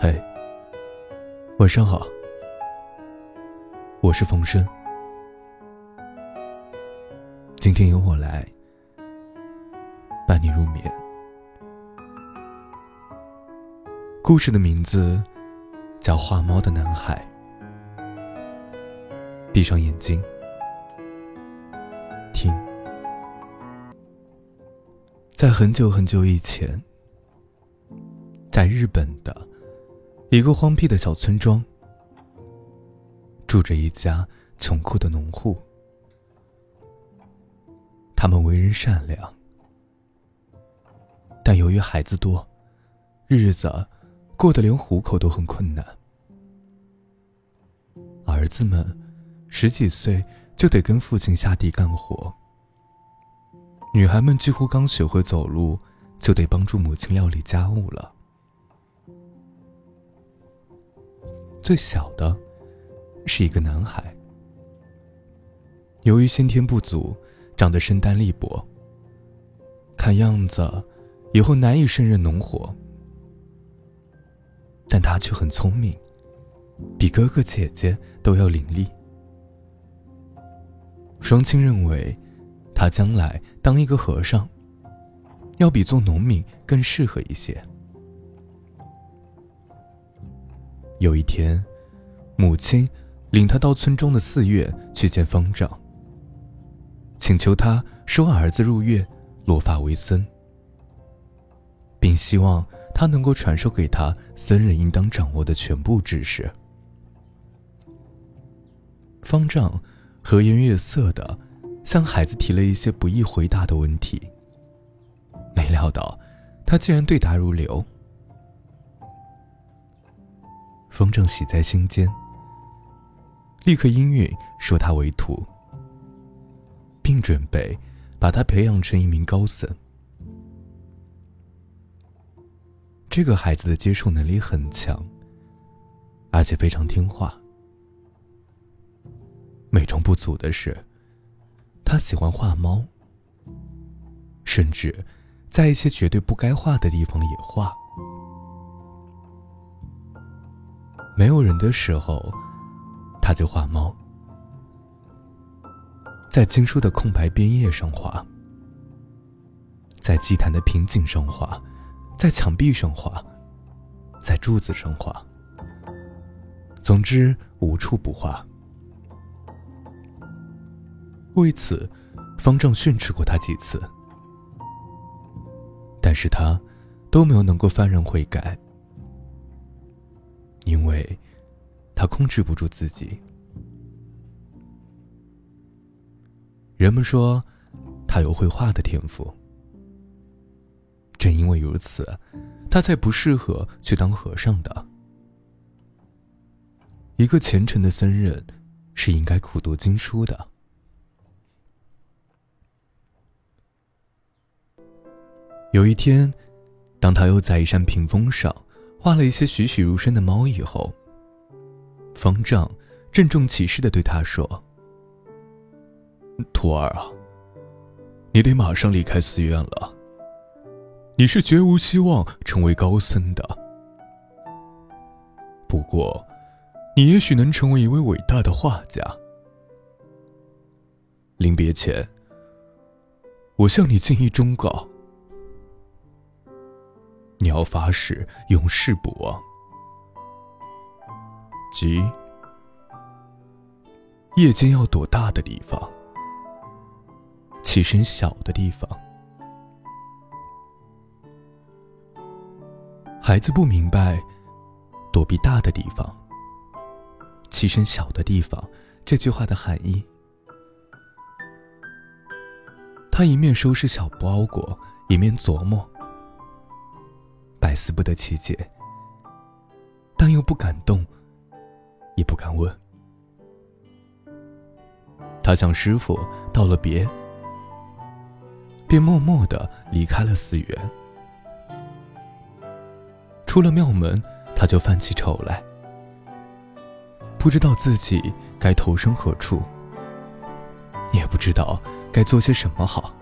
嘿，晚上好，我是冯生，今天由我来伴你入眠。故事的名字叫《画猫的男孩》。闭上眼睛，听，在很久很久以前，在日本的。一个荒僻的小村庄，住着一家穷苦的农户。他们为人善良，但由于孩子多，日子过得连糊口都很困难。儿子们十几岁就得跟父亲下地干活，女孩们几乎刚学会走路，就得帮助母亲料理家务了。最小的，是一个男孩。由于先天不足，长得身单力薄，看样子以后难以胜任农活。但他却很聪明，比哥哥姐姐都要伶俐。双亲认为，他将来当一个和尚，要比做农民更适合一些。有一天，母亲领他到村中的寺院去见方丈，请求他收儿子入院，落发为僧，并希望他能够传授给他僧人应当掌握的全部知识。方丈和颜悦色的向孩子提了一些不易回答的问题，没料到他竟然对答如流。风正喜在心间，立刻应允收他为徒，并准备把他培养成一名高僧。这个孩子的接受能力很强，而且非常听话。美中不足的是，他喜欢画猫，甚至在一些绝对不该画的地方也画。没有人的时候，他就画猫，在经书的空白边页上画，在祭坛的瓶颈上画，在墙壁上画，在柱子上画。总之，无处不画。为此，方丈训斥过他几次，但是他都没有能够幡然悔改。因为，他控制不住自己。人们说，他有绘画的天赋。正因为如此，他才不适合去当和尚的。一个虔诚的僧人，是应该苦读经书的。有一天，当他又在一扇屏风上。画了一些栩栩如生的猫以后，方丈郑重其事的对他说：“徒儿啊，你得马上离开寺院了。你是绝无希望成为高僧的。不过，你也许能成为一位伟大的画家。临别前，我向你尽一忠告。”你要发誓永世不忘，即夜间要躲大的地方，起身小的地方。孩子不明白躲避大的地方，起身小的地方这句话的含义。他一面收拾小包裹，一面琢磨。百思不得其解，但又不敢动，也不敢问。他向师傅道了别，便默默的离开了寺院。出了庙门，他就犯起愁来，不知道自己该投身何处，也不知道该做些什么好。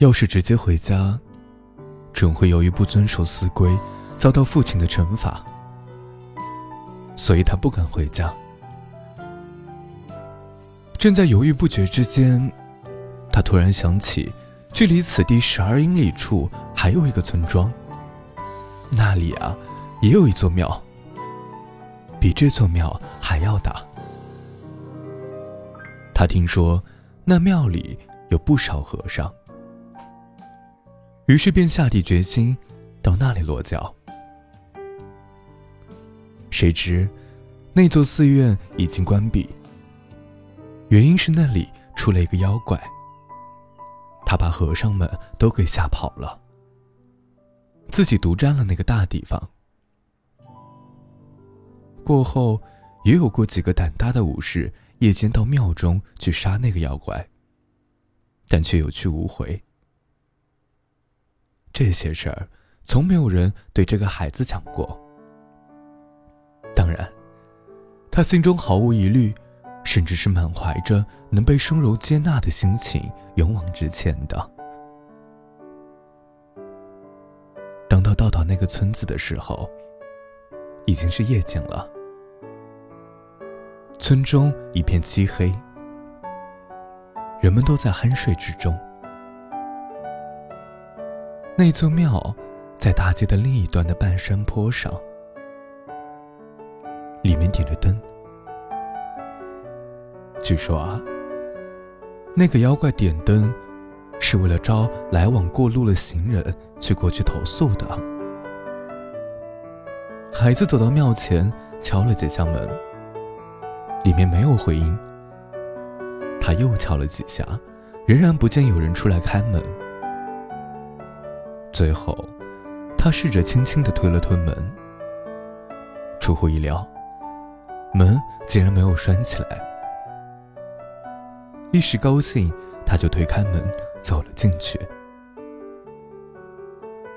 要是直接回家，准会由于不遵守寺规，遭到父亲的惩罚，所以他不敢回家。正在犹豫不决之间，他突然想起，距离此地十二英里处还有一个村庄，那里啊，也有一座庙，比这座庙还要大。他听说，那庙里有不少和尚，于是便下定决心到那里落脚。谁知，那座寺院已经关闭。原因是那里出了一个妖怪，他把和尚们都给吓跑了，自己独占了那个大地方。过后，也有过几个胆大的武士夜间到庙中去杀那个妖怪，但却有去无回。这些事儿，从没有人对这个孩子讲过。当然，他心中毫无疑虑。甚至是满怀着能被生柔接纳的心情勇往直前的。等到到达那个村子的时候，已经是夜景了。村中一片漆黑，人们都在酣睡之中。那座庙在大街的另一端的半山坡上，里面点着灯。据说啊，那个妖怪点灯，是为了招来往过路的行人去过去投诉的。孩子走到庙前，敲了几下门，里面没有回音。他又敲了几下，仍然不见有人出来开门。最后，他试着轻轻的推了推门，出乎意料，门竟然没有拴起来。一时高兴，他就推开门走了进去。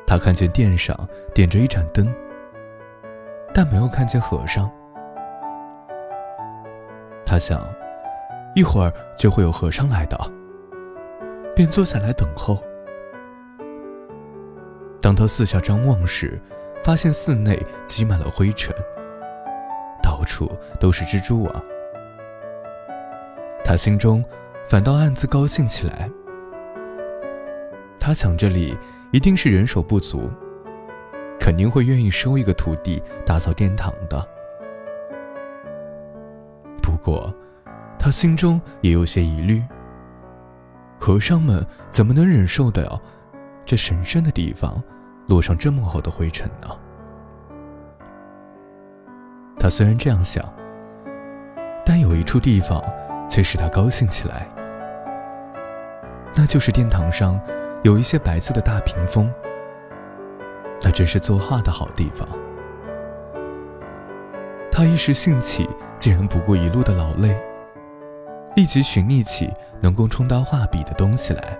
他看见殿上点着一盏灯，但没有看见和尚。他想，一会儿就会有和尚来的，便坐下来等候。当他四下张望时，发现寺内积满了灰尘，到处都是蜘蛛网。他心中。反倒暗自高兴起来。他想，这里一定是人手不足，肯定会愿意收一个徒弟打扫殿堂的。不过，他心中也有些疑虑：和尚们怎么能忍受得了这神圣的地方落上这么厚的灰尘呢？他虽然这样想，但有一处地方。却使他高兴起来，那就是殿堂上有一些白色的大屏风，那真是作画的好地方。他一时兴起，竟然不顾一路的劳累，立即寻觅起能够充当画笔的东西来。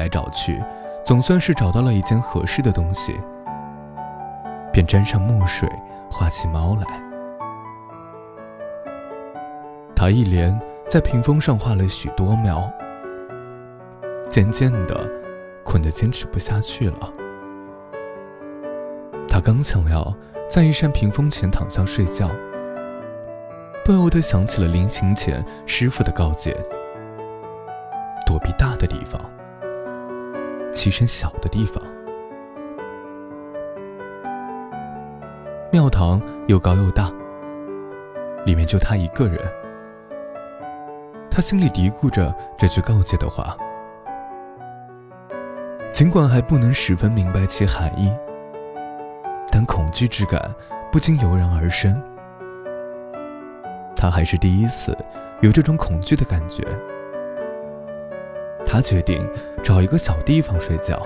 来找去，总算是找到了一件合适的东西，便沾上墨水，画起猫来。他一连在屏风上画了许多描，渐渐的困得坚持不下去了。他刚想要在一扇屏风前躺下睡觉，不由得想起了临行前师傅的告诫：躲避大的地方，栖身小的地方。庙堂又高又大，里面就他一个人。他心里嘀咕着这句告诫的话，尽管还不能十分明白其含义，但恐惧之感不禁油然而生。他还是第一次有这种恐惧的感觉。他决定找一个小地方睡觉。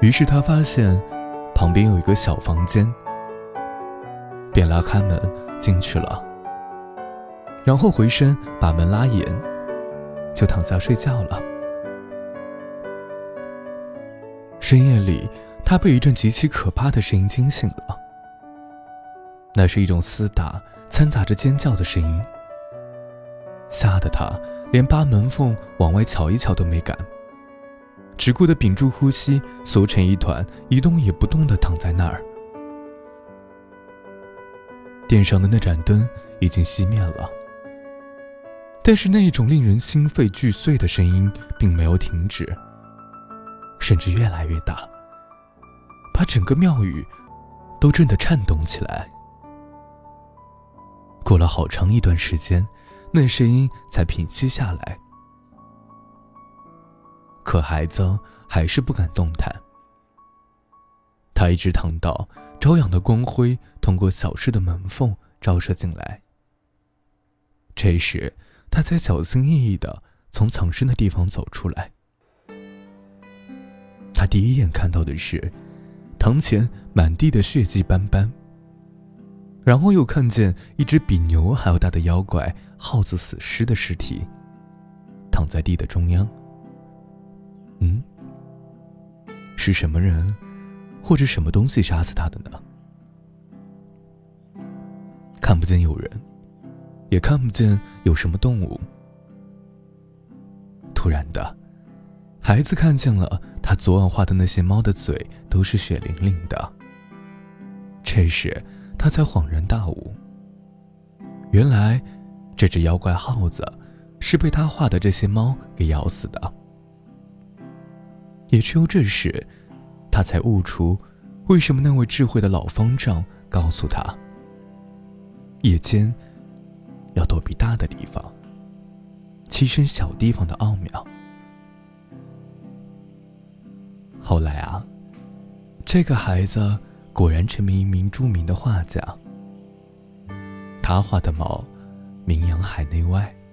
于是他发现旁边有一个小房间，便拉开门进去了。然后回身把门拉严，就躺下睡觉了。深夜里，他被一阵极其可怕的声音惊醒了。那是一种厮打掺杂着尖叫的声音，吓得他连扒门缝往外瞧一瞧都没敢。只顾得屏住呼吸，缩成一团，一动也不动地躺在那儿。殿上的那盏灯已经熄灭了，但是那一种令人心肺俱碎的声音并没有停止，甚至越来越大，把整个庙宇都震得颤动起来。过了好长一段时间，那声音才平息下来。可孩子还是不敢动弹。他一直躺到朝阳的光辉通过小室的门缝照射进来。这时，他才小心翼翼的从藏身的地方走出来。他第一眼看到的是，堂前满地的血迹斑斑。然后又看见一只比牛还要大的妖怪耗子死尸的尸体，躺在地的中央。嗯，是什么人，或者什么东西杀死他的呢？看不见有人，也看不见有什么动物。突然的，孩子看见了他昨晚画的那些猫的嘴都是血淋淋的。这时。他才恍然大悟，原来这只妖怪耗子是被他画的这些猫给咬死的。也只有这时，他才悟出为什么那位智慧的老方丈告诉他：夜间要躲避大的地方，栖身小地方的奥妙。后来啊，这个孩子。果然成为一名著名的画家。他画的猫，名扬海内外。